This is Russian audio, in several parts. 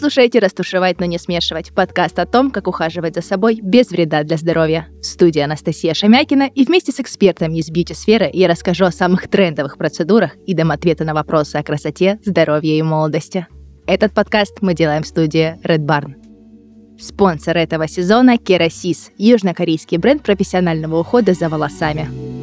слушаете «Растушевать, но не смешивать» – подкаст о том, как ухаживать за собой без вреда для здоровья. В студии Анастасия Шамякина и вместе с экспертами из бьюти-сферы я расскажу о самых трендовых процедурах и дам ответы на вопросы о красоте, здоровье и молодости. Этот подкаст мы делаем в студии Red Barn. Спонсор этого сезона – Керасис – южнокорейский бренд профессионального ухода за волосами.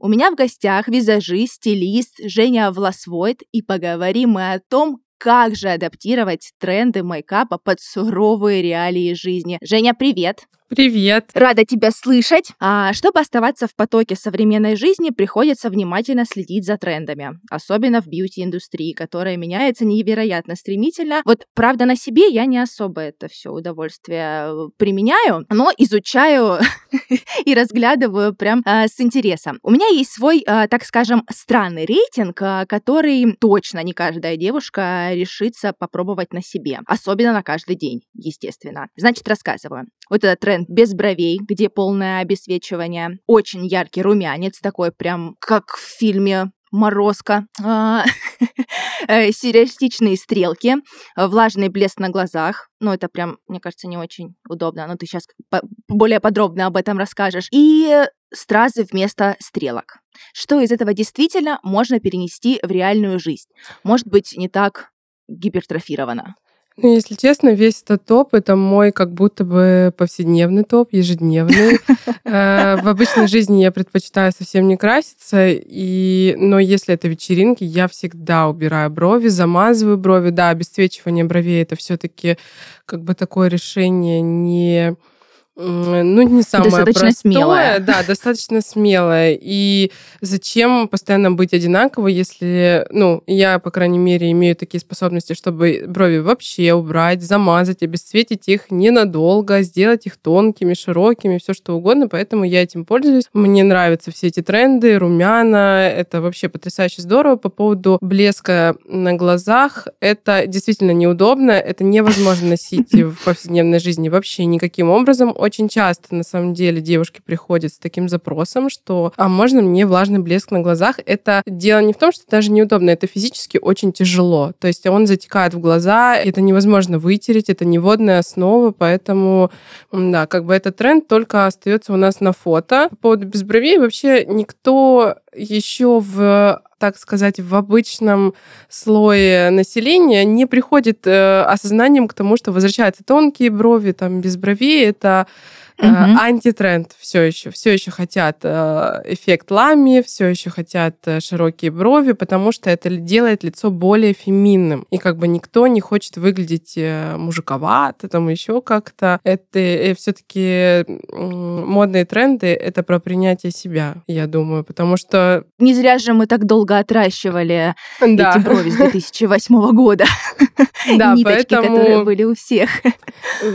У меня в гостях визажист, стилист Женя Власвойт, и поговорим мы о том, как же адаптировать тренды мейкапа под суровые реалии жизни. Женя, привет! Привет! Рада тебя слышать. А чтобы оставаться в потоке современной жизни, приходится внимательно следить за трендами. Особенно в бьюти-индустрии, которая меняется невероятно стремительно. Вот, правда, на себе я не особо это все удовольствие э, применяю, но изучаю и разглядываю прям а, с интересом. У меня есть свой, а, так скажем, странный рейтинг, который точно не каждая девушка решится попробовать на себе. Особенно на каждый день, естественно. Значит, рассказываю. Вот этот тренд без бровей, где полное обесвечивание. Очень яркий румянец, такой прям как в фильме морозка, э, сюрреалистичные стрелки, влажный блеск на глазах. Ну, это прям, мне кажется, не очень удобно, но ты сейчас более подробно об этом расскажешь. И стразы вместо стрелок. Что из этого действительно можно перенести в реальную жизнь? Может быть, не так гипертрофировано. Ну, если честно, весь этот топ — это мой как будто бы повседневный топ, ежедневный. Э, в обычной жизни я предпочитаю совсем не краситься, и... но если это вечеринки, я всегда убираю брови, замазываю брови. Да, обесцвечивание бровей — это все таки как бы такое решение не ну, не самое достаточно простое. смелое. Да, достаточно смелое. И зачем постоянно быть одинаковой, если, ну, я, по крайней мере, имею такие способности, чтобы брови вообще убрать, замазать, обесцветить их ненадолго, сделать их тонкими, широкими, все что угодно. Поэтому я этим пользуюсь. Мне нравятся все эти тренды, румяна. Это вообще потрясающе здорово. По поводу блеска на глазах, это действительно неудобно. Это невозможно носить в повседневной жизни вообще никаким образом очень часто, на самом деле, девушки приходят с таким запросом, что а можно мне влажный блеск на глазах? Это дело не в том, что даже неудобно, это физически очень тяжело. То есть он затекает в глаза, это невозможно вытереть, это не водная основа, поэтому, да, как бы этот тренд только остается у нас на фото. По поводу без бровей вообще никто еще в так сказать, в обычном слое населения не приходит э, осознанием к тому, что возвращаются тонкие брови, там, без бровей. Это угу. антитренд все еще. Все еще хотят э, эффект лами, все еще хотят э, широкие брови, потому что это делает лицо более феминным. И как бы никто не хочет выглядеть мужиковато, там еще как-то. Это все-таки модные тренды — это про принятие себя, я думаю, потому что... Не зря же мы так долго отращивали да. эти брови с 2008 года. Да, Ниточки, поэтому... которые были у всех.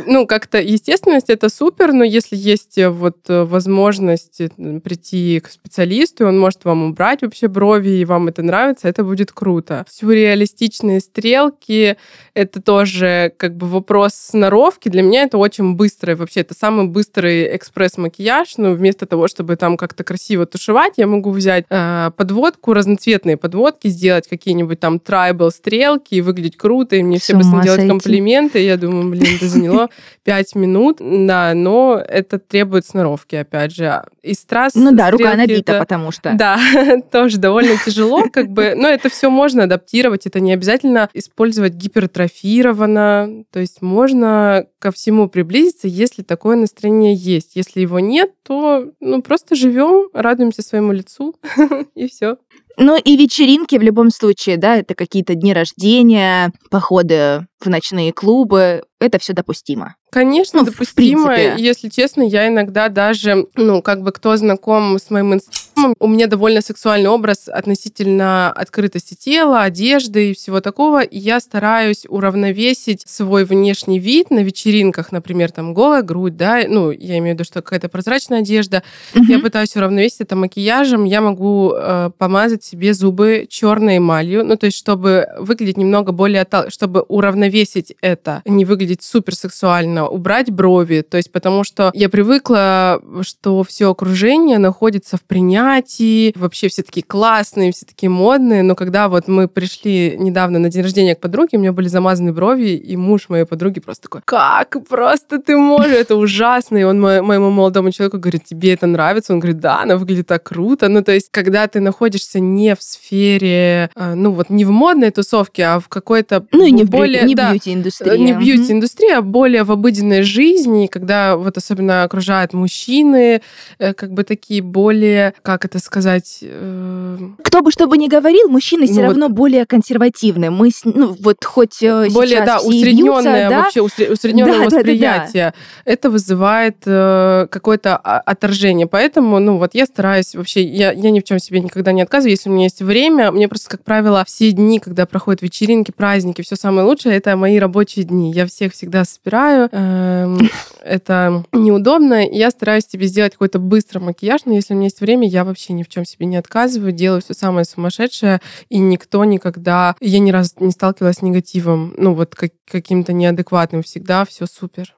Ну, как-то естественность — это супер, но если есть э, вот э, возможность э, прийти к специалисту, он может вам убрать вообще брови, и вам это нравится, это будет круто. Сюрреалистичные стрелки — это тоже как бы вопрос сноровки. Для меня это очень быстрый, вообще это самый быстрый экспресс-макияж. Ну, вместо того, чтобы там как-то красиво тушевать, я могу взять э, подводку, разноцветные подводки, сделать какие-нибудь там трайбл стрелки и выглядеть круто, и мне все быстро делать комплименты. Я думаю, блин, это заняло 5 минут, да, но это требует сноровки, опять же. И страз... Ну да, рука набита, потому что... Да, тоже довольно тяжело, как бы, но это все можно адаптировать, это не обязательно использовать гипертрофированно, то есть можно ко всему приблизиться, если такое настроение есть. Если его нет, то ну, просто живем, радуемся своему лицу, и все. Ну и вечеринки в любом случае, да, это какие-то дни рождения, походы в ночные клубы, это все допустимо. Конечно, ну, допустимо. Если честно, я иногда даже, ну, как бы кто знаком с моим инстаграмом, у меня довольно сексуальный образ относительно открытости тела, одежды и всего такого. И я стараюсь уравновесить свой внешний вид на вечеринках, например, там голая грудь, да, ну, я имею в виду, что какая-то прозрачная одежда. Mm-hmm. Я пытаюсь уравновесить это макияжем. Я могу э, помазать себе зубы черной эмалью, ну, то есть чтобы выглядеть немного более, чтобы уравновесить это, не выглядеть супер сексуально, убрать брови, то есть потому что я привыкла, что все окружение находится в принятии понятий, вообще все такие классные, все такие модные, но когда вот мы пришли недавно на день рождения к подруге, у меня были замазаны брови, и муж моей подруги просто такой, как просто ты можешь, это ужасно, и он моему молодому человеку говорит, тебе это нравится? Он говорит, да, она выглядит так круто, ну то есть когда ты находишься не в сфере, э, ну вот не в модной тусовке, а в какой-то ну и не более, не да, бьюти-индустрии. Не бьюти-индустрии, а более в обыденной жизни, когда вот особенно окружают мужчины, э, как бы такие более, как это сказать... Э... Кто бы что бы ни говорил, мужчины ну, все вот... равно более консервативны. Мы, ну, вот хоть э, Более, да, усредненное да? вообще, усредненное да, восприятие. Да, да, да. Это вызывает э, какое-то отторжение. Поэтому, ну, вот я стараюсь вообще, я, я ни в чем себе никогда не отказываю. Если у меня есть время, мне просто, как правило, все дни, когда проходят вечеринки, праздники, все самое лучшее, это мои рабочие дни. Я всех всегда собираю. Эм, это неудобно. Я стараюсь себе сделать какой-то быстрый макияж, но если у меня есть время, я вообще ни в чем себе не отказываю, делаю все самое сумасшедшее, и никто никогда... Я ни разу не сталкивалась с негативом, ну вот как, каким-то неадекватным. Всегда все супер.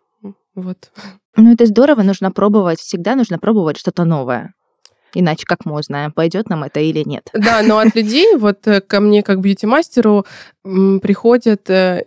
Вот. Ну, это здорово, нужно пробовать. Всегда нужно пробовать что-то новое. Иначе как мы узнаем, пойдет нам это или нет. Да, но от людей вот э, ко мне как бьюти-мастеру приходят э,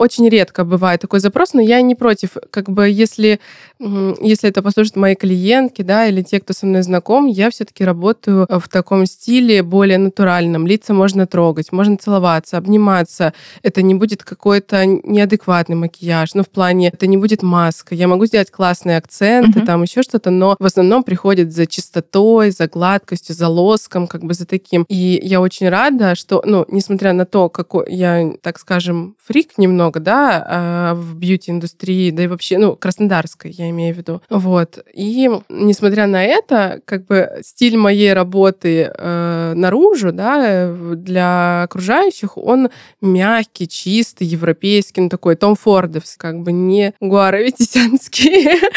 очень редко бывает такой запрос, но я не против. Как бы если, если это послушают мои клиентки, да, или те, кто со мной знаком, я все-таки работаю в таком стиле более натуральном. Лица можно трогать, можно целоваться, обниматься. Это не будет какой-то неадекватный макияж. Ну, в плане, это не будет маска. Я могу сделать классные акценты, uh-huh. там еще что-то, но в основном приходит за чистотой, за гладкостью, за лоском, как бы за таким. И я очень рада, что, ну, несмотря на то, какой я, так скажем, фрик немного, много, да, а, в бьюти-индустрии, да и вообще, ну, краснодарской, я имею в виду. Вот. И несмотря на это, как бы стиль моей работы э, наружу, да, для окружающих, он мягкий, чистый, европейский, ну, такой Том Фордовский, как бы не гуаровитисянский.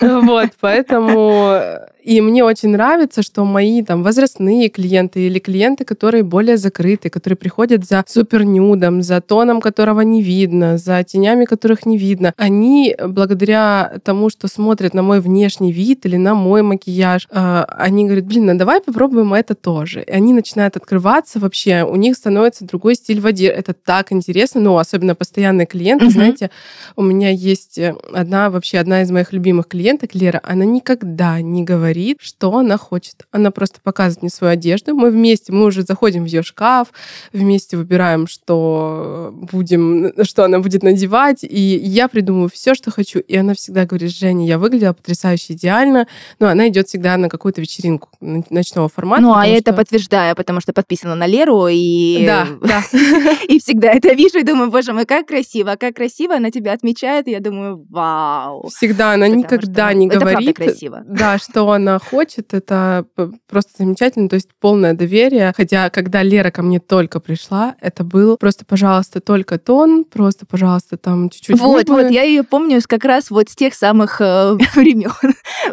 Вот, поэтому и мне очень нравится, что мои там возрастные клиенты или клиенты, которые более закрыты, которые приходят за супернюдом, за тоном, которого не видно, за тенями, которых не видно, они благодаря тому, что смотрят на мой внешний вид или на мой макияж, а, они говорят, блин, ну давай попробуем это тоже. И они начинают открываться вообще, у них становится другой стиль в одежде. Это так интересно, ну, особенно постоянные клиенты, mm-hmm. знаете, у меня есть одна, вообще одна из моих любимых клиенток, Лера, она никогда не говорит говорит, что она хочет. Она просто показывает мне свою одежду. Мы вместе, мы уже заходим в ее шкаф, вместе выбираем, что будем, что она будет надевать. И я придумываю все, что хочу. И она всегда говорит, Женя, я выглядела потрясающе идеально. Но она идет всегда на какую-то вечеринку ночного формата. Ну, а я что... это подтверждаю, потому что подписана на Леру, и... Да, да. И всегда это вижу, и думаю, боже мой, как красиво, как красиво она тебя отмечает, и я думаю, вау. Всегда, она никогда не говорит, да, что она она хочет, это просто замечательно, то есть полное доверие. Хотя, когда Лера ко мне только пришла, это был просто, пожалуйста, только тон, просто, пожалуйста, там чуть-чуть Вот, губы. вот, я ее помню как раз вот с тех самых э, времен.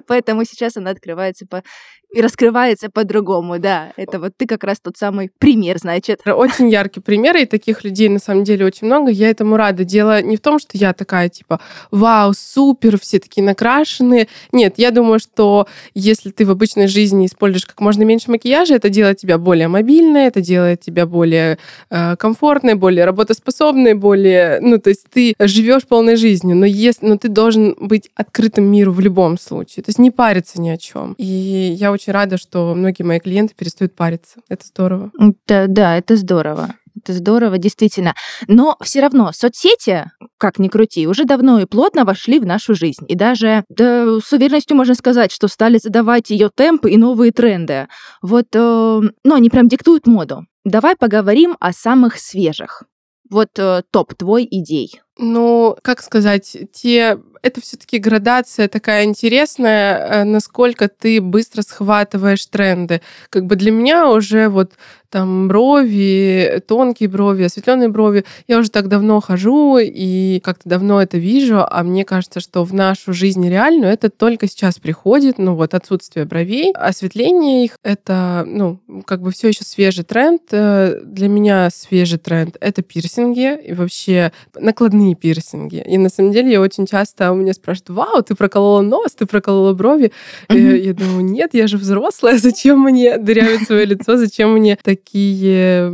Поэтому сейчас она открывается по и раскрывается по-другому, да. Это вот ты как раз тот самый пример, значит. Очень яркий пример, и таких людей на самом деле очень много. Я этому рада. Дело не в том, что я такая, типа, вау, супер, все такие накрашенные. Нет, я думаю, что если ты в обычной жизни используешь как можно меньше макияжа, это делает тебя более мобильной, это делает тебя более э, комфортной, более работоспособной, более... Ну, то есть ты живешь полной жизнью, но, если, но ты должен быть открытым миру в любом случае. То есть не париться ни о чем. И я очень рада, что многие мои клиенты перестают париться. Это здорово. Да, да, это здорово. Это здорово, действительно. Но все равно соцсети, как ни крути, уже давно и плотно вошли в нашу жизнь. И даже да, с уверенностью можно сказать, что стали задавать ее темпы и новые тренды. Вот, э, ну, они прям диктуют моду. Давай поговорим о самых свежих. Вот э, топ твой идей. Ну, как сказать, те это все-таки градация такая интересная, э, насколько ты быстро схватываешь тренды. Как бы для меня уже вот там брови, тонкие брови, осветленные брови. Я уже так давно хожу и как-то давно это вижу, а мне кажется, что в нашу жизнь реальную это только сейчас приходит, ну вот отсутствие бровей, осветление их, это, ну, как бы все еще свежий тренд. Э, для меня свежий тренд — это пирсинги и вообще накладные двойные пирсинги. И на самом деле я очень часто у меня спрашивают, вау, ты проколола нос, ты проколола брови. Mm-hmm. Я думаю, нет, я же взрослая, зачем мне дырявить свое лицо, зачем мне такие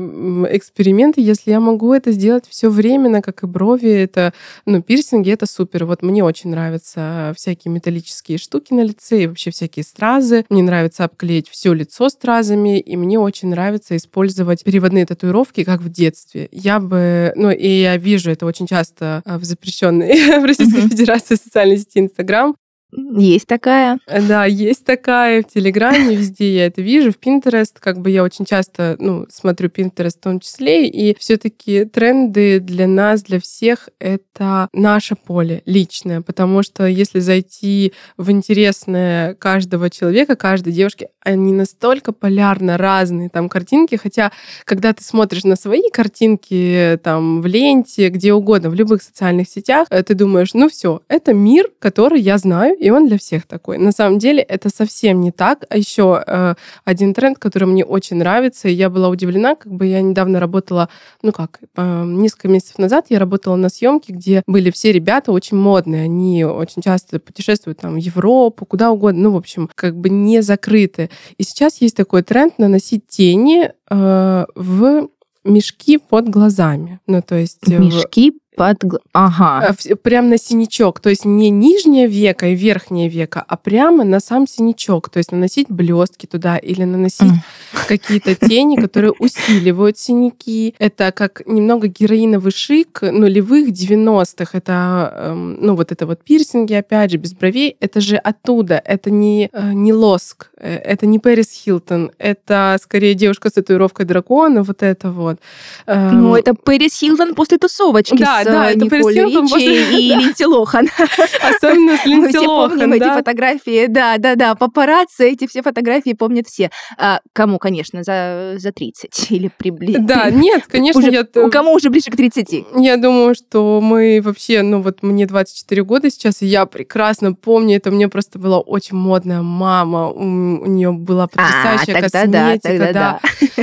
эксперименты, если я могу это сделать все временно, как и брови, это, ну, пирсинги, это супер. Вот мне очень нравятся всякие металлические штуки на лице и вообще всякие стразы. Мне нравится обклеить все лицо стразами, и мне очень нравится использовать переводные татуировки, как в детстве. Я бы, ну, и я вижу это очень часто в запрещенной в Российской. Федерации социальной сети Инстаграм, есть такая. Да, есть такая в Телеграме, везде я это вижу, в Pinterest, как бы я очень часто, ну, смотрю Pinterest в том числе, и все таки тренды для нас, для всех, это наше поле личное, потому что если зайти в интересное каждого человека, каждой девушки, они настолько полярно разные там картинки, хотя когда ты смотришь на свои картинки там в ленте, где угодно, в любых социальных сетях, э, ты думаешь, ну все, это мир, который я знаю, он для всех такой. На самом деле это совсем не так. А еще э, один тренд, который мне очень нравится, и я была удивлена, как бы я недавно работала, ну как, э, несколько месяцев назад я работала на съемке, где были все ребята очень модные, они очень часто путешествуют там в Европу, куда угодно, ну в общем, как бы не закрыты. И сейчас есть такой тренд наносить тени э, в мешки под глазами. Ну, то есть... Мешки под... Ага. Э, прям на синячок. То есть не нижнее веко и верхнее веко, а прямо на сам синячок. То есть наносить блестки туда или наносить какие-то тени, которые усиливают синяки. Это как немного героиновый шик нулевых 90-х. Это, эм, ну, вот это вот пирсинги, опять же, без бровей. Это же оттуда. Это не, э, не лоск. Э, это не Пэрис Хилтон. Это скорее девушка с татуировкой дракона. Вот это вот. Ну, это Пэрис Хилтон после тусовочки. Да, да, это Николь Ричи и Линдси Лохан. Особенно с Линдси Лохан, помним эти фотографии, да, да, да, папарацци, эти все фотографии помнят все. А, кому, конечно, за, за 30 или приблизительно. Да, нет, конечно. Я... У кому уже ближе к 30? Я думаю, что мы вообще, ну вот мне 24 года сейчас, и я прекрасно помню, это мне просто была очень модная мама, у, у нее была а, потрясающая а, косметика, да, тогда да.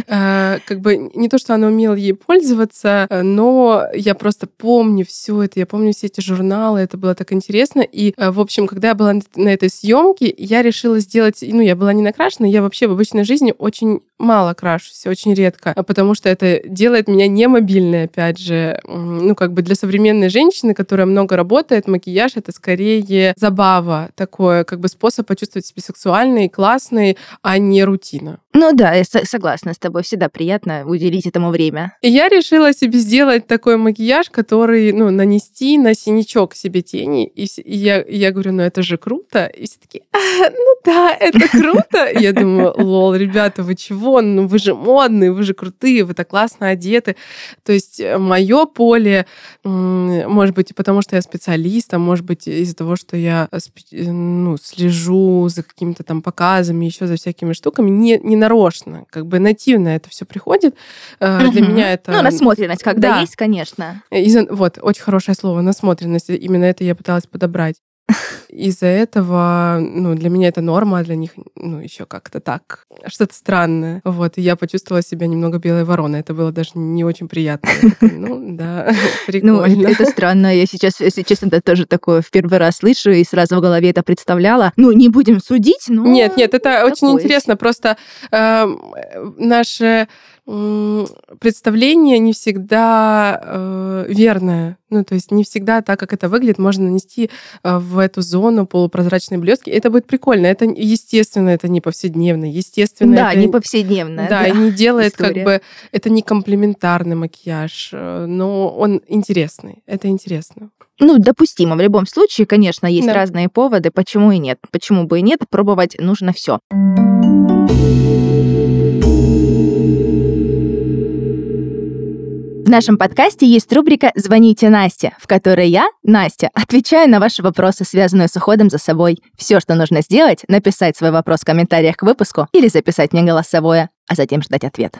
А, как бы не то, что она умела ей пользоваться, но я просто помню, помню все это, я помню все эти журналы, это было так интересно. И, э, в общем, когда я была на этой съемке, я решила сделать, ну, я была не накрашена, я вообще в обычной жизни очень мало крашусь, очень редко, а потому что это делает меня не мобильной, опять же. Ну, как бы для современной женщины, которая много работает, макияж — это скорее забава, такое, как бы способ почувствовать себя сексуальной, классной, а не рутина. Ну да, я согласна с тобой, всегда приятно уделить этому время. И я решила себе сделать такой макияж, который, ну, нанести на синячок себе тени. И, и я, и я говорю, ну это же круто. И все таки а, ну да, это круто. И я думаю, лол, ребята, вы чего? Ну вы же модные, вы же крутые, вы так классно одеты. То есть э, мое поле, может быть, потому что я специалист, а может быть, из-за того, что я э, ну, слежу за какими-то там показами, еще за всякими штуками, не, не нарочно, как бы нативно это все приходит. Угу. Для меня это... Ну, насмотренность, когда да. есть, конечно. Из, вот, очень хорошее слово, насмотренность. Именно это я пыталась подобрать из-за этого, ну, для меня это норма, а для них, ну, еще как-то так, что-то странное. Вот, и я почувствовала себя немного белой вороной. Это было даже не очень приятно. ну, да, прикольно. Ну, это странно. Я сейчас, если честно, это тоже такое в первый раз слышу и сразу в голове это представляла. Ну, не будем судить, но... Нет, нет, это очень интересно. Просто эм, наше представление не всегда э, верное. Ну, то есть не всегда так, как это выглядит, можно нанести э, в эту зону полупрозрачные блестки. Это будет прикольно. Это естественно, это не повседневно. Естественно, да, это, не повседневно. Да, да, не делает история. как бы... Это не комплементарный макияж, э, но он интересный. Это интересно. Ну, допустимо. В любом случае, конечно, есть да. разные поводы. Почему и нет? Почему бы и нет? Пробовать нужно все. Нашем подкасте есть рубрика «Звоните Насте», в которой я, Настя, отвечаю на ваши вопросы, связанные с уходом за собой. Все, что нужно сделать, написать свой вопрос в комментариях к выпуску или записать мне голосовое, а затем ждать ответ.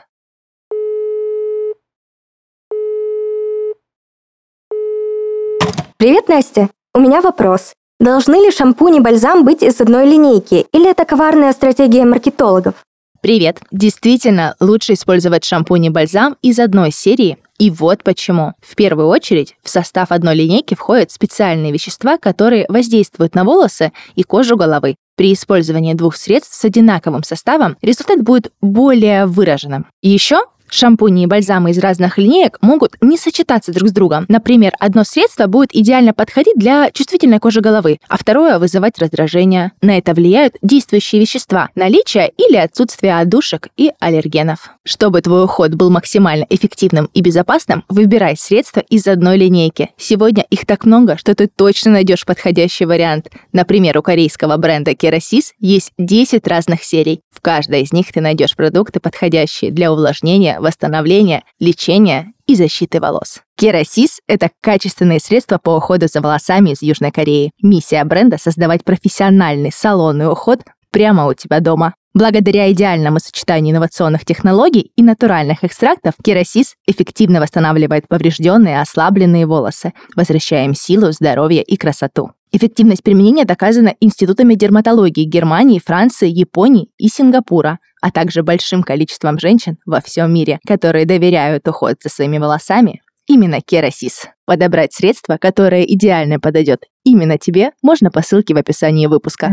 Привет, Настя. У меня вопрос. Должны ли шампунь и бальзам быть из одной линейки, или это коварная стратегия маркетологов? Привет! Действительно, лучше использовать шампунь и бальзам из одной серии, И вот почему. В первую очередь, в состав одной линейки входят специальные вещества, которые воздействуют на волосы и кожу головы. При использовании двух средств с одинаковым составом результат будет более выраженным. И еще Шампуни и бальзамы из разных линеек могут не сочетаться друг с другом. Например, одно средство будет идеально подходить для чувствительной кожи головы, а второе вызывать раздражение. На это влияют действующие вещества, наличие или отсутствие отдушек и аллергенов. Чтобы твой уход был максимально эффективным и безопасным, выбирай средства из одной линейки. Сегодня их так много, что ты точно найдешь подходящий вариант. Например, у корейского бренда Kerasis есть 10 разных серий. В каждой из них ты найдешь продукты, подходящие для увлажнения, восстановления, лечения и защиты волос. Керасис — это качественные средства по уходу за волосами из Южной Кореи. Миссия бренда — создавать профессиональный салонный уход прямо у тебя дома. Благодаря идеальному сочетанию инновационных технологий и натуральных экстрактов, керасис эффективно восстанавливает поврежденные, ослабленные волосы, возвращая им силу, здоровье и красоту. Эффективность применения доказана институтами дерматологии Германии, Франции, Японии и Сингапура, а также большим количеством женщин во всем мире, которые доверяют уход за своими волосами именно Керасис. Подобрать средство, которое идеально подойдет именно тебе, можно по ссылке в описании выпуска.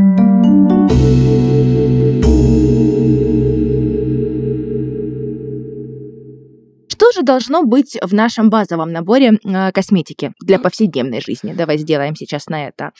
Что же должно быть в нашем базовом наборе э, косметики для повседневной жизни? Давай сделаем сейчас на это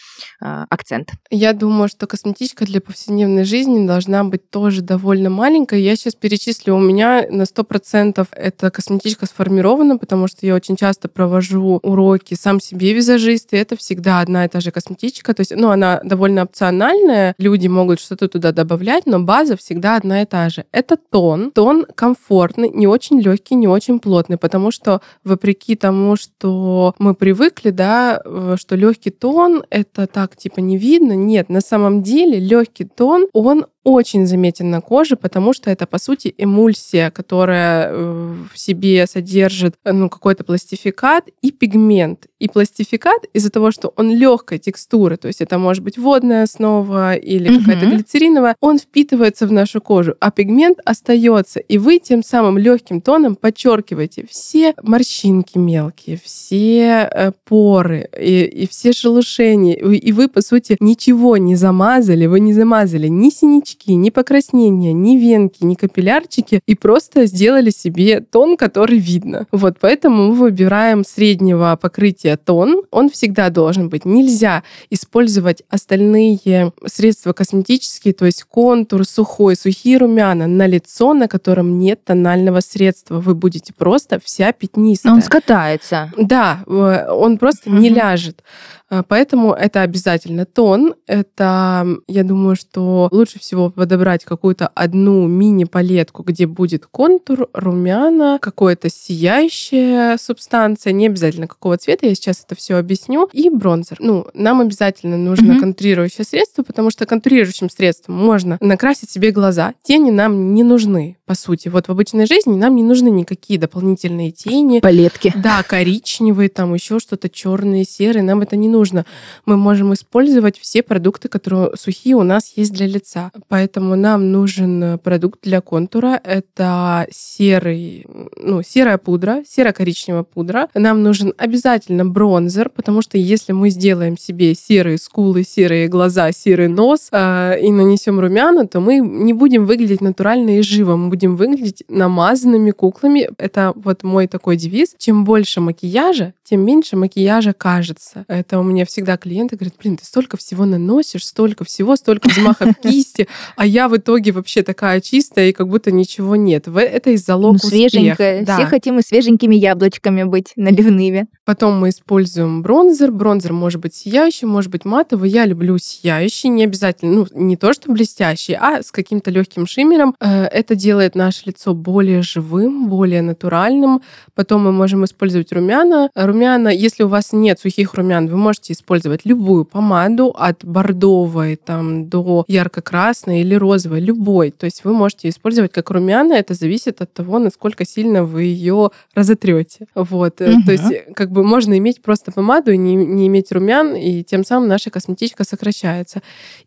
э, акцент. Я думаю, что косметичка для повседневной жизни должна быть тоже довольно маленькая. Я сейчас перечислю, у меня на 100% эта косметичка сформирована, потому что я очень часто провожу уроки сам себе визажист, и это всегда одна и та же косметичка. То есть, ну, она довольно опциональная, люди могут что-то туда добавлять, но база всегда одна и та же. Это тон. Тон комфортный, не очень легкий, не очень очень плотный, потому что вопреки тому, что мы привыкли, да, что легкий тон это так типа не видно, нет, на самом деле легкий тон он очень заметен на коже, потому что это, по сути, эмульсия, которая э, в себе содержит ну, какой-то пластификат и пигмент. И пластификат из-за того, что он легкой текстуры, то есть это может быть водная основа или угу. какая-то глицериновая, он впитывается в нашу кожу, а пигмент остается. И вы тем самым легким тоном подчеркиваете все морщинки мелкие, все э, поры и, и все шелушения. И вы, по сути, ничего не замазали, вы не замазали ни синячки, точки, ни покраснения, ни венки, ни капиллярчики, и просто сделали себе тон, который видно. Вот поэтому мы выбираем среднего покрытия тон. Он всегда должен быть. Нельзя использовать остальные средства косметические, то есть контур сухой, сухие румяна на лицо, на котором нет тонального средства. Вы будете просто вся пятнистая. Но он скатается. Да, он просто угу. не ляжет. А, поэтому это обязательно тон. Это, я думаю, что лучше всего подобрать какую-то одну мини-палетку, где будет контур, румяна, какая-то сияющая субстанция, не обязательно какого цвета, я сейчас это все объясню, и бронзер. Ну, нам обязательно нужно mm-hmm. контурирующее средство, потому что контурирующим средством можно накрасить себе глаза. Тени нам не нужны, по сути. Вот в обычной жизни нам не нужны никакие дополнительные тени. Палетки. Да, коричневые, там еще что-то черные, серые, нам это не нужно нужно. Мы можем использовать все продукты, которые сухие у нас есть для лица. Поэтому нам нужен продукт для контура. Это серый, ну, серая пудра, серо-коричневая пудра. Нам нужен обязательно бронзер, потому что если мы сделаем себе серые скулы, серые глаза, серый нос э, и нанесем румяна, то мы не будем выглядеть натурально и живо. Мы будем выглядеть намазанными куклами. Это вот мой такой девиз. Чем больше макияжа, тем меньше макияжа кажется. Это у меня всегда клиенты говорят, блин, ты столько всего наносишь, столько всего, столько взмахов кисти, а я в итоге вообще такая чистая, и как будто ничего нет. Это из залог ну, свеженькая. Да. Все хотим и свеженькими яблочками быть, наливными. Потом мы используем бронзер. Бронзер может быть сияющий, может быть матовый. Я люблю сияющий, не обязательно, ну, не то, что блестящий, а с каким-то легким шиммером. Э, это делает наше лицо более живым, более натуральным. Потом мы можем использовать румяна. Румяна, если у вас нет сухих румян, вы можете можете использовать любую помаду от бордовой там, до ярко-красной или розовой, любой. То есть вы можете использовать как румяна, это зависит от того, насколько сильно вы ее разотрете. Вот. Угу. То есть как бы можно иметь просто помаду и не, не иметь румян, и тем самым наша косметичка сокращается.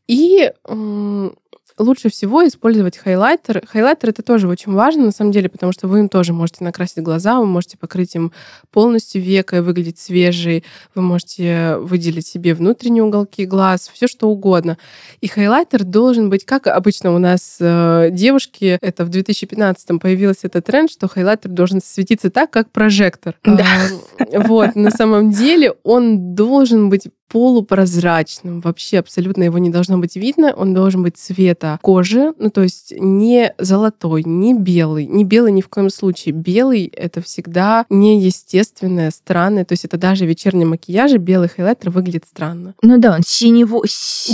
И лучше всего использовать хайлайтер. Хайлайтер это тоже очень важно, на самом деле, потому что вы им тоже можете накрасить глаза, вы можете покрыть им полностью века и выглядеть свежей, вы можете выделить себе внутренние уголки глаз, все что угодно. И хайлайтер должен быть, как обычно у нас э, девушки, это в 2015 появился этот тренд, что хайлайтер должен светиться так, как прожектор. Да. А, вот, на самом деле он должен быть полупрозрачным. Вообще абсолютно его не должно быть видно. Он должен быть цвета кожи, ну то есть не золотой, не белый. Не белый ни в коем случае. Белый — это всегда неестественное, странное. То есть это даже в вечернем макияже белый хайлайтер выглядит странно. Ну да, он синево...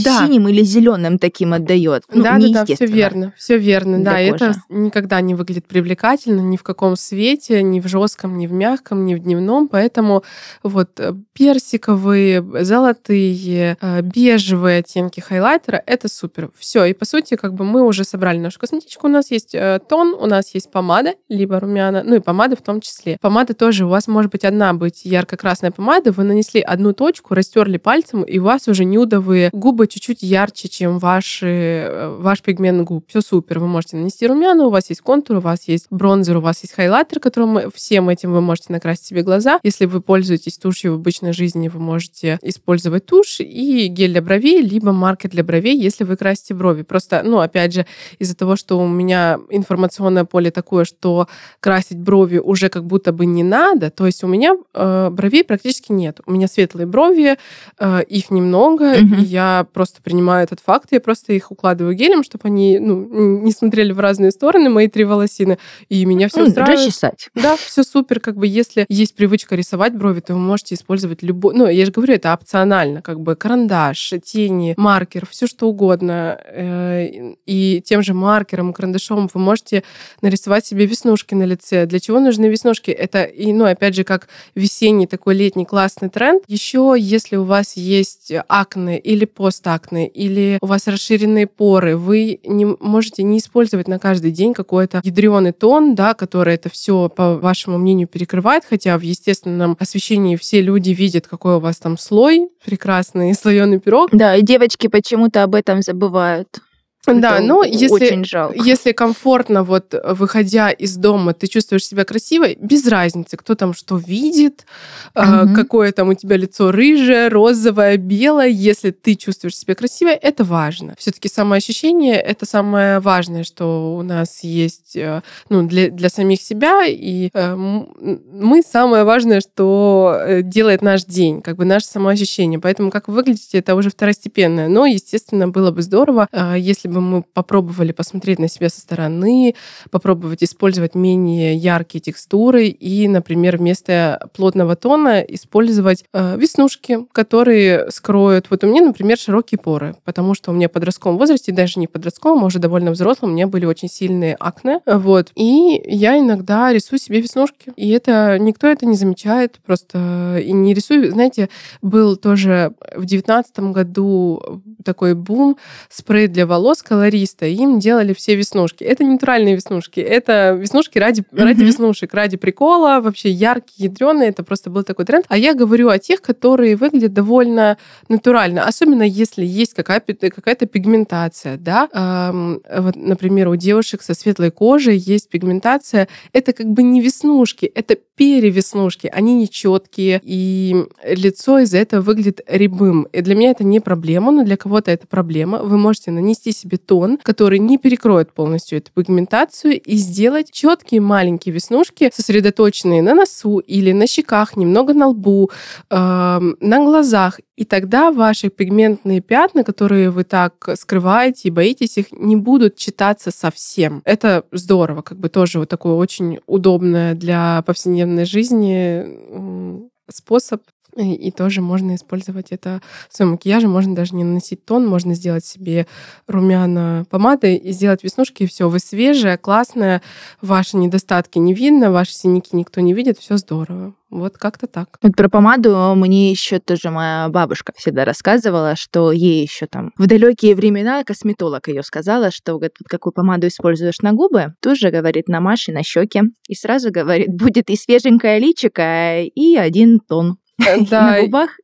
Да. синим или зеленым таким отдает. Ну, да, да, да, все верно, все верно, да, и это кожи. никогда не выглядит привлекательно ни в каком свете, ни в жестком, ни в мягком, ни в дневном, поэтому вот э, персиковые, золотые, э, бежевые оттенки хайлайтера это супер. Все, и по сути как бы мы уже собрали нашу косметичку, у нас есть э, тон, у нас есть помада, либо румяна, ну и помада в том числе. Помада тоже, у вас может быть одна быть ярко-красная помада, вы нанесли одну точку, растерли пальцем, и у вас уже нюдовые губы чуть-чуть ярче, чем ваши, э, ваш пигмент губ. Все супер. Вы можете нанести румяна, у вас есть контур, у вас есть бронзер, у вас есть хайлайтер, которым всем этим вы можете накрасить себе глаза. Если вы пользуетесь тушью в обычной жизни, вы можете использовать тушь и гель для бровей, либо маркер для бровей, если вы красите брови. Просто, ну, опять же, из-за того, что у меня информационное поле такое, что красить брови уже как будто бы не надо, то есть у меня э, бровей практически нет. У меня светлые брови, э, их немного, Мгм. и я просто принимаю этот факт, я просто их укладываю гелем, чтобы они ну, не смотрели в разные стороны, мои три волосины, и меня все устраивает. расчесать. Да, все супер. Как бы если есть привычка рисовать брови, то вы можете использовать любой... Ну, я же говорю, это опционально. Как бы карандаш, тени, маркер, все что угодно. Э, И тем же маркером, карандашом вы можете нарисовать себе веснушки на лице. Для чего нужны веснушки? Это, и, ну, опять же, как весенний такой летний классный тренд. Еще, если у вас есть акне или постакне, или у вас расширенные поры, вы не можете не использовать на каждый день какой-то ядреный тон, да, который это все, по вашему мнению, перекрывает, хотя в естественном освещении все люди видят, какой у вас там слой, прекрасный слоеный пирог. Да, и девочки почему-то об этом забывают. Да, Это но если, Очень жалко. если комфортно, вот выходя из дома, ты чувствуешь себя красивой, без разницы, кто там что видит, Мгм. какое там у тебя лицо рыжее, розовое, белое. Если ты чувствуешь себя красивой, это важно. Все-таки самоощущение — это самое важное, что у нас есть э, ну, для, для самих себя. И э, мы самое важное, что э, делает наш день, как бы наше самоощущение. Поэтому как вы выглядите, это уже второстепенное. Но, естественно, было бы здорово, если бы мы попробовали посмотреть на себя со стороны, попробовать использовать менее яркие текстуры и, например, вместо плотного тона использовать э, веснушки, которые скроют. Вот у меня, например, широкие поры, потому что у меня в подростковом возрасте, даже не в подростковом, а уже довольно взрослом, у меня были очень сильные акне. Вот. И я иногда рисую себе веснушки. И это никто это не замечает, просто и не рисую. Знаете, был тоже в девятнадцатом году такой бум спрей для волос колориста, и им делали все веснушки. Это не натуральные веснушки, это веснушки ради, ради Мгм. веснушек, ради прикола, вообще яркие, ядреные, это просто был такой тренд. А я говорю о тех, которые выглядят довольно натурально, особенно если есть какая- какая-то пигментация, да. Эм, вот, например, у девушек со светлой кожей есть пигментация, это как бы не веснушки, это перевеснушки, они нечеткие, и лицо из-за этого выглядит рябым. И для меня это не проблема, но для кого-то это проблема. Вы можете нанести себе тон, который не перекроет полностью эту пигментацию, и сделать четкие маленькие веснушки, сосредоточенные на носу или на щеках, немного на лбу, эм, на глазах. И тогда ваши пигментные пятна, которые вы так скрываете и боитесь их, не будут читаться совсем. Это здорово, как бы тоже вот такой очень удобное для повседневной жизни способ. И, и тоже можно использовать это в своем макияже. Можно даже не наносить тон, можно сделать себе румяна помадой и сделать веснушки, и все. Вы свежая, классная, ваши недостатки не видно, ваши синяки никто не видит, все здорово. Вот как-то так. Вот про помаду мне еще тоже моя бабушка всегда рассказывала, что ей еще там в далекие времена косметолог ее сказала, что говорит, вот какую помаду используешь на губы, тоже говорит намажь и на щеки, и сразу говорит будет и свеженькое личико, и один тон Да, на губах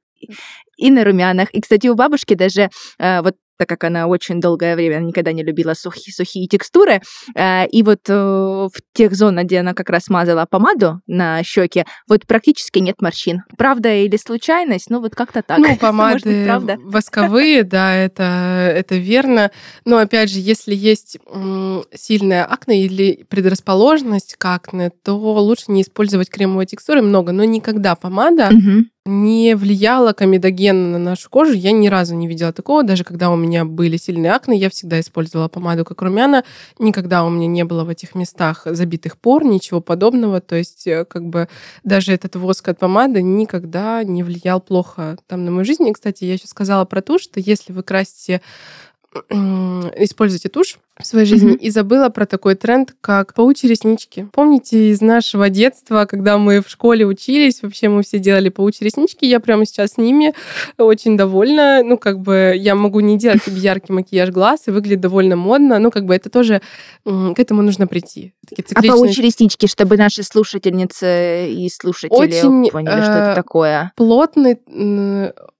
и на румянах. И, кстати, у бабушки даже э, вот так как она очень долгое время никогда не любила сухие, сухие текстуры. Э, и вот э, в тех зонах, где она как раз мазала помаду на щеке, вот практически нет морщин. Правда или случайность? Ну, вот как-то так. Ну, помады правда. восковые, да, это, это верно. Но, опять же, если есть сильная акне или предрасположенность к акне, то лучше не использовать кремовые текстуры много, но никогда помада не влияла комедогенно на нашу кожу. Я ни разу не видела такого. Даже когда у меня были сильные акне, я всегда использовала помаду как румяна. Никогда у меня не было в этих местах забитых пор, ничего подобного. То есть э, как бы даже этот воск от помады никогда не влиял плохо там на мою жизнь. И, кстати, я еще сказала про тушь, что если вы красите используйте тушь в своей жизни mm-hmm. и забыла про такой тренд, как паучьи реснички. Помните из нашего детства, когда мы в школе учились, вообще мы все делали паучьи реснички, я прямо сейчас с ними очень довольна. Ну, как бы я могу не делать себе яркий макияж глаз и выглядит довольно модно. Ну, как бы это тоже, к этому нужно прийти. А паучьи реснички, чтобы наши слушательницы и слушатели очень, поняли, что это э, такое? Плотный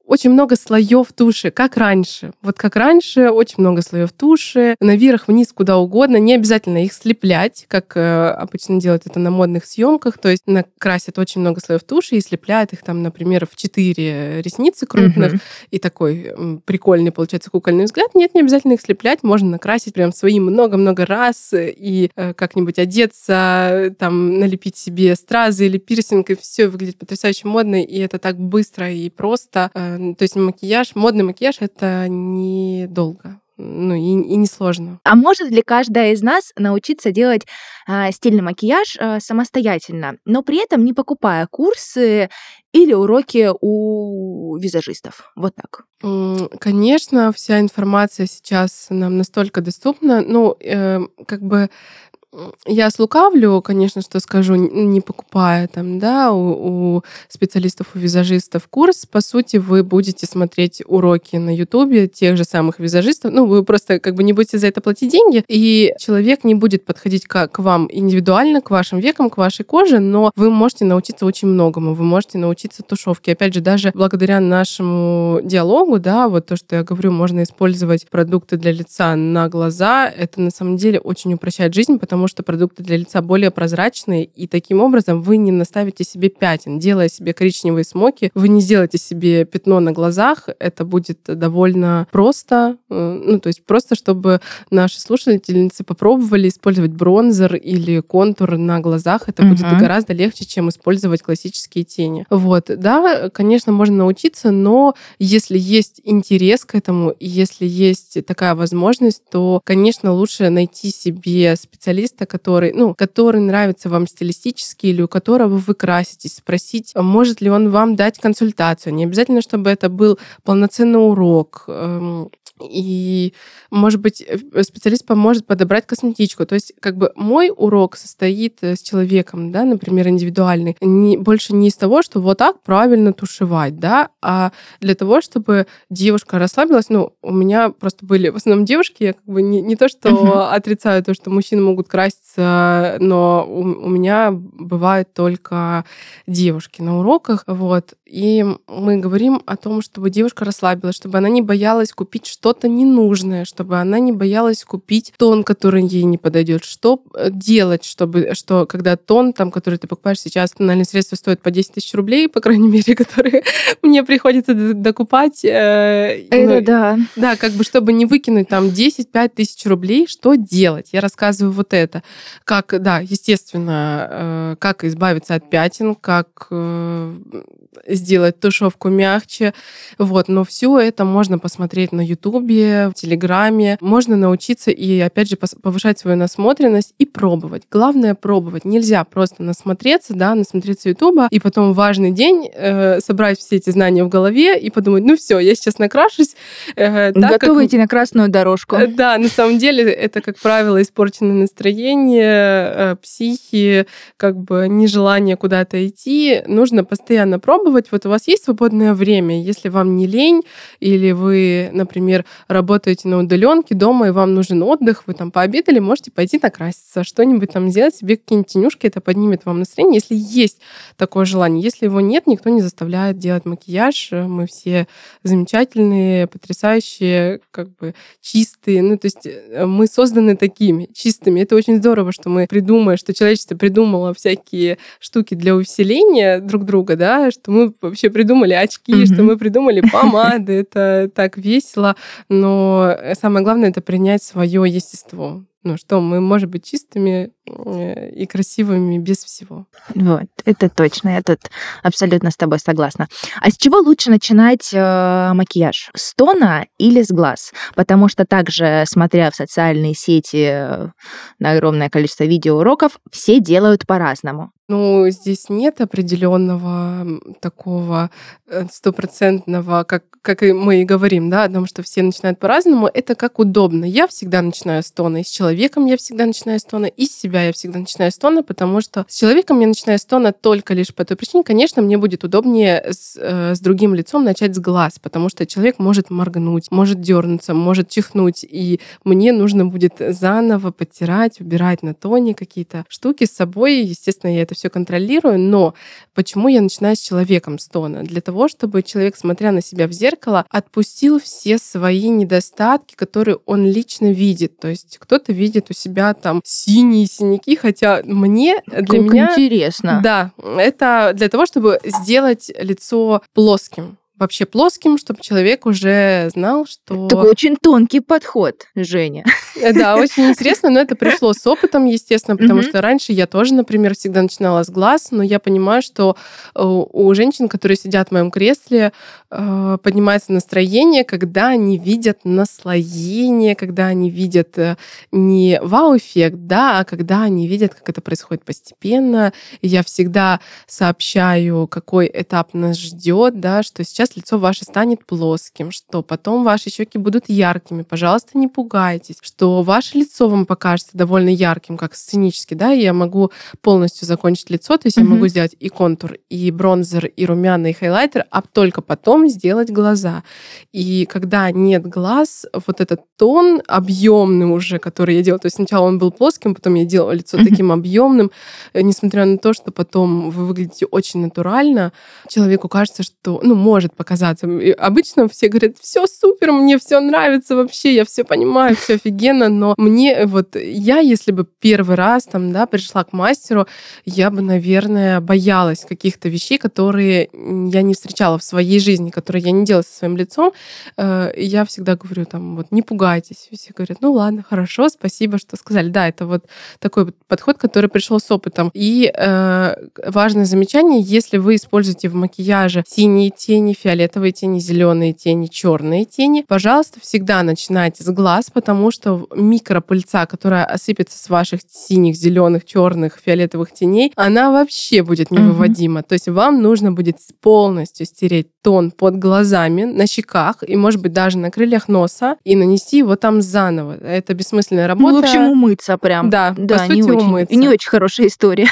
очень много слоев туши, как раньше. Вот как раньше, очень много слоев туши, наверх, вниз, куда угодно. Не обязательно их слеплять, как э, обычно делают это на модных съемках. То есть накрасят очень много слоев туши и слепляют их там, например, в четыре ресницы крупных. Угу. И такой прикольный получается кукольный взгляд. Нет, не обязательно их слеплять. Можно накрасить прям свои много-много раз и э, как-нибудь одеться, там налепить себе стразы или пирсинг, и все выглядит потрясающе модно. И это так быстро и просто э, то есть макияж, модный макияж — это недолго ну и, и несложно. А может ли каждая из нас научиться делать э, стильный макияж э, самостоятельно, но при этом не покупая курсы или уроки у визажистов? Вот так. Конечно, вся информация сейчас нам настолько доступна. Ну, э, как бы я слукавлю, конечно, что скажу, не покупая там, да, у, у специалистов, у визажистов курс. По сути, вы будете смотреть уроки на Ютубе тех же самых визажистов. Ну, вы просто как бы не будете за это платить деньги, и человек не будет подходить к, к вам индивидуально, к вашим векам, к вашей коже, но вы можете научиться очень многому. Вы можете научиться тушевке. Опять же, даже благодаря нашему диалогу, да, вот то, что я говорю, можно использовать продукты для лица на глаза, это на самом деле очень упрощает жизнь, потому потому что продукты для лица более прозрачные, и таким образом вы не наставите себе пятен. Делая себе коричневые смоки, вы не сделаете себе пятно на глазах, это будет довольно просто, э, ну, то есть просто, чтобы наши слушательницы попробовали использовать бронзер или контур на глазах, это угу. будет гораздо легче, чем использовать классические тени. Вот, да, конечно, можно научиться, но если есть интерес к этому, и если есть такая возможность, то, конечно, лучше найти себе специалиста, артиста, который, ну, который нравится вам стилистически или у которого вы краситесь, спросить, может ли он вам дать консультацию. Не обязательно, чтобы это был полноценный урок. И, может быть, э, специалист поможет подобрать косметичку. То есть, как бы мой урок состоит э, с человеком, да, например, индивидуальный, не, больше не из того, что вот так правильно тушевать, да, а для того, чтобы девушка расслабилась. Ну, у меня просто были в основном девушки, я как бы не, не то, что uh-huh. отрицаю то, что мужчины могут краситься, но у, у меня бывают только девушки на уроках, вот. И мы говорим о том, чтобы девушка расслабилась, чтобы она не боялась купить что-то ненужное, чтобы она не боялась купить тон, который ей не подойдет. Что э, делать, чтобы, что когда тон, там, который ты покупаешь сейчас, тональные средства стоят по 10 тысяч рублей, по крайней мере, которые мне приходится докупать. Э, Это ну, да. Да, как бы, чтобы не выкинуть там 10-5 тысяч рублей, что делать? Я рассказываю вот это. Как, да, естественно, э, как избавиться от пятен, как сделать тушевку мягче. Вот, но все это можно посмотреть на Ютубе, в Телеграме. Можно научиться и, опять же, повышать свою насмотренность и пробовать. Главное пробовать. Нельзя просто насмотреться, да, насмотреться Ютуба и потом важный день э, собрать все эти знания в голове и подумать, ну все, я сейчас накрашусь. Э, так, Готовы как... идти на красную дорожку. Э, да, на самом деле это, как правило, испорченное настроение, э, психи, как бы нежелание куда-то идти. Нужно постоянно пробовать, вот у вас есть свободное время, если вам не лень, или вы, например, работаете на удаленке дома, и вам нужен отдых, вы там пообедали, можете пойти накраситься, что-нибудь там сделать себе, какие-нибудь тенюшки, это поднимет вам настроение, если есть такое желание. Если его нет, никто не заставляет делать макияж, мы все замечательные, потрясающие, как бы чистые, ну, то есть э, мы созданы такими, чистыми. Это очень здорово, что мы придумаем, что человечество придумало всякие штуки для увеселения друг друга, да, что мы вообще придумали очки, mm-hmm. что мы придумали помады, это так весело, но самое главное это принять свое естество ну что, мы можем быть чистыми э, и красивыми без всего. Вот, это точно, я тут абсолютно с тобой согласна. А с чего лучше начинать э, макияж? С тона или с глаз? Потому что также, смотря в социальные сети э, на огромное количество видеоуроков, все делают по-разному. Ну, здесь нет определенного такого э, стопроцентного, как, как мы и говорим, да, о том, что все начинают по-разному. Это как удобно. Я всегда начинаю с тона, и с человеком я всегда начинаю с тона, и с себя я всегда начинаю с тона, потому что с человеком я начинаю с тона только лишь по той причине, конечно, мне будет удобнее с, э, с другим лицом начать с глаз, потому что человек может моргнуть, может дернуться, может чихнуть, и мне нужно будет заново подтирать, убирать на тоне какие-то штуки с собой. Естественно, я это все контролирую, но почему я начинаю с человеком с тона? Для того, чтобы человек, смотря на себя в зеркало, отпустил все свои недостатки, которые он лично видит. То есть кто-то видит у себя там синие синяки, хотя мне, для как меня... интересно. Да, это для того, чтобы сделать лицо плоским вообще плоским, чтобы человек уже знал, что... Такой очень тонкий подход, Женя. Э, да, очень интересно, но это пришло с опытом, естественно, потому что раньше я тоже, например, всегда начинала с глаз, но я понимаю, что э, у женщин, которые сидят в моем кресле, э, поднимается настроение, когда они видят наслоение, когда они видят не вау-эффект, да, а когда они видят, как это происходит постепенно. И я всегда сообщаю, какой этап нас ждет, да, что сейчас сейчас лицо ваше станет плоским, что потом ваши щеки будут яркими. Пожалуйста, не пугайтесь, что ваше лицо вам покажется довольно ярким, как сценически, да, я могу полностью закончить лицо, то есть mm-hmm. я могу сделать и контур, и бронзер, и румяна, и хайлайтер, а только потом сделать глаза. И когда нет глаз, вот этот тон объемный уже, который я делала, то есть сначала он был плоским, потом я делала лицо mm-hmm. таким объемным, э, несмотря на то, что потом вы выглядите очень натурально, человеку кажется, что, ну, может показаться. И обычно все говорят, все супер, мне все нравится вообще, я все понимаю, все офигенно, но мне вот я, если бы первый раз там, да, пришла к мастеру, я бы, наверное, боялась каких-то вещей, которые я не встречала в своей жизни, которые я не делала со своим лицом. Э, я всегда говорю там, вот, не пугайтесь. Все говорят, ну ладно, хорошо, спасибо, что сказали. Да, это вот такой подход, который пришел с опытом. И э, важное замечание, если вы используете в макияже синие тени, фиолетовые тени, зеленые тени, черные тени. Пожалуйста, всегда начинайте с глаз, потому что микропыльца, которая осыпется с ваших синих, зеленых, черных, фиолетовых теней, она вообще будет невыводима. Угу. То есть вам нужно будет полностью стереть тон под глазами, на щеках и, может быть, даже на крыльях носа и нанести его там заново. Это бессмысленная работа. Ну, в общем, умыться прям. Да, да по сути, не очень, умыться. Не очень хорошая история.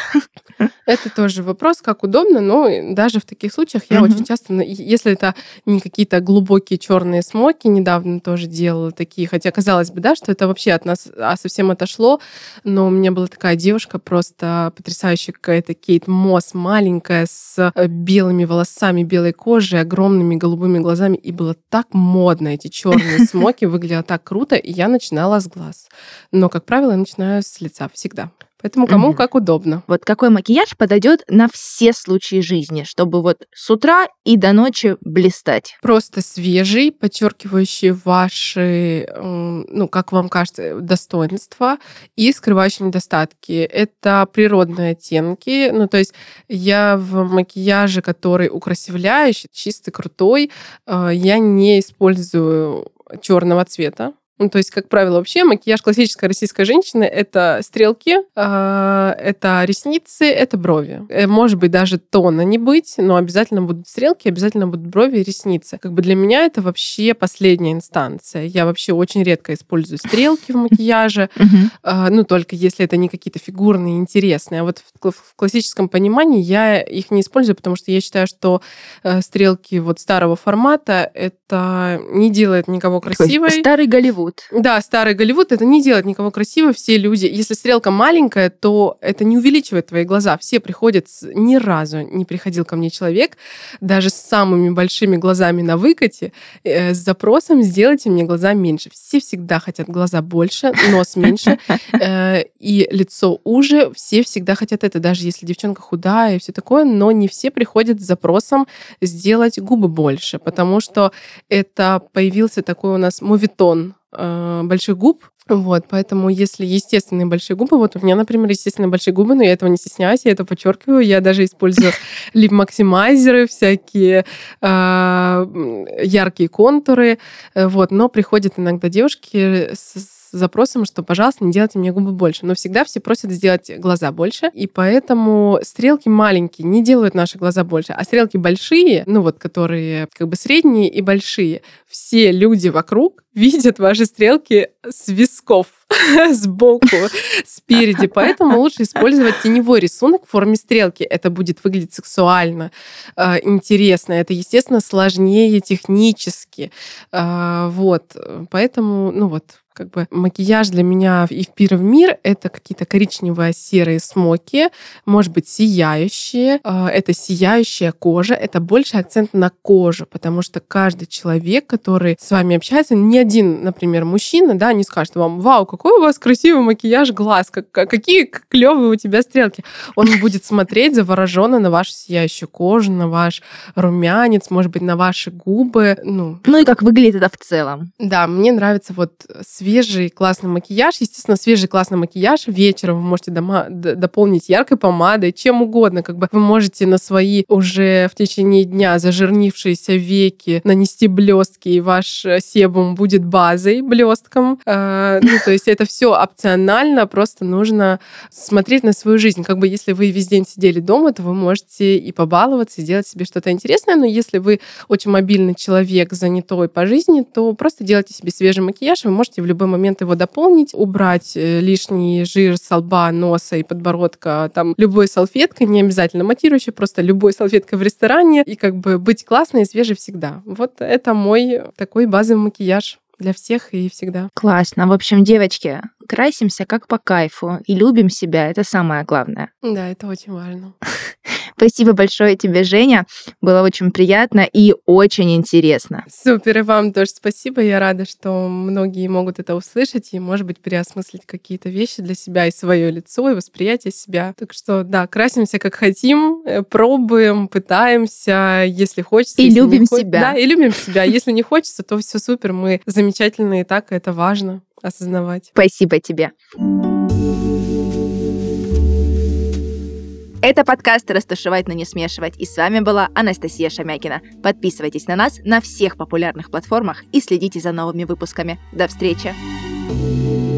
Это тоже вопрос, как удобно, но даже в таких случаях я очень часто, если это не какие-то глубокие черные смоки, недавно тоже делала такие, хотя казалось бы, да, что это вообще от нас а совсем отошло, но у меня была такая девушка просто потрясающая какая-то Кейт Мосс, маленькая, с э, белыми волосами, белой кожей, огромными голубыми глазами, и было так модно эти черные смоки, выглядело так круто, и я начинала с глаз. Но, как правило, я начинаю с лица всегда. Поэтому кому угу. как удобно. Вот какой макияж подойдет на все случаи жизни, чтобы вот с утра и до ночи блистать? Просто свежий, подчеркивающий ваши, ну, как вам кажется, достоинства и скрывающие недостатки. Это природные оттенки. Ну, то есть я в макияже, который украсивляющий, чистый, крутой, э, я не использую черного цвета Ну, то есть, как правило, вообще макияж классической российской женщины — это стрелки, э, это ресницы, это брови. Э, может быть, даже тона не быть, но обязательно будут стрелки, обязательно будут брови и ресницы. Как бы для меня это вообще последняя инстанция. Я вообще очень редко использую стрелки в макияже, э, ну, только если это не какие-то фигурные, интересные. А вот в классическом понимании я их не использую, потому что я считаю, что э, стрелки вот старого формата — это не делает никого красивой. Старый Голливуд. Голливуд. Да, старый Голливуд, это не делает никого красиво. Все люди, если стрелка маленькая, то это не увеличивает твои глаза. Все приходят, ни разу не приходил ко мне человек, даже с самыми большими глазами на выкате, э, с запросом «сделайте мне глаза меньше». Все всегда хотят глаза больше, нос меньше э, и лицо уже. Все всегда хотят это, даже если девчонка худая и все такое, но не все приходят с запросом сделать губы больше, потому что это появился такой у нас мувитон э, больших губ. Вот, поэтому если естественные большие губы, вот у меня, например, естественные большие губы, но я этого не стесняюсь, я это подчеркиваю, я даже использую лип-максимайзеры всякие, э, яркие контуры, э, вот, но приходят иногда девушки с запросом, что, пожалуйста, не делайте мне губы больше. Но всегда все просят сделать глаза больше, и поэтому стрелки маленькие не делают наши глаза больше, а стрелки большие, ну вот, которые как бы средние и большие, все люди вокруг видят ваши стрелки с висков, сбоку, спереди. Поэтому лучше использовать теневой рисунок в форме стрелки. Это будет выглядеть сексуально, э, интересно. Это, естественно, сложнее технически. Э, вот. Поэтому, ну вот, как бы макияж для меня и в пир в мир это какие-то коричневые серые смоки, может быть, сияющие. А, это сияющая кожа, это больше акцент на кожу, потому что каждый человек, который с вами общается, ни один, например, мужчина, да, не скажет вам, вау, какой у вас красивый макияж глаз, как, какие клевые у тебя стрелки. Он будет смотреть завороженно на вашу сияющую кожу, на ваш румянец, может быть, на ваши губы. Ну, ну и как выглядит это в целом. Да, мне нравится вот свежий классный макияж. Естественно, свежий классный макияж вечером вы можете дома, дополнить яркой помадой, чем угодно. Как бы вы можете на свои уже в течение дня зажирнившиеся веки нанести блестки, и ваш себум будет базой, блестком. Э, ну, то есть это все опционально, просто нужно смотреть на свою жизнь. Как бы если вы весь день сидели дома, то вы можете и побаловаться, и сделать себе что-то интересное. Но если вы очень мобильный человек, занятой по жизни, то просто делайте себе свежий макияж, вы можете в любой момент его дополнить, убрать э, лишний жир с лба, носа и подбородка там любой салфеткой, не обязательно матирующей, просто любой салфеткой в ресторане, и как бы быть классной и свежей всегда. Вот это мой такой базовый макияж для всех и всегда. Классно. В общем, девочки, красимся как по кайфу и любим себя. Это самое главное. Да, это очень важно. Спасибо большое тебе, Женя. Было очень приятно и очень интересно. Супер, и вам тоже спасибо. Я рада, что многие могут это услышать и, может быть, переосмыслить какие-то вещи для себя и свое лицо, и восприятие себя. Так что, да, красимся как хотим, э, пробуем, пытаемся, если хочется. И если любим себя. Да, и любим себя. Если не хочется, то все супер, мы замечательные и так, это важно осознавать. Спасибо тебе. Это подкаст «Растушевать, но не смешивать». И с вами была Анастасия Шамякина. Подписывайтесь на нас на всех популярных платформах и следите за новыми выпусками. До встречи! thank you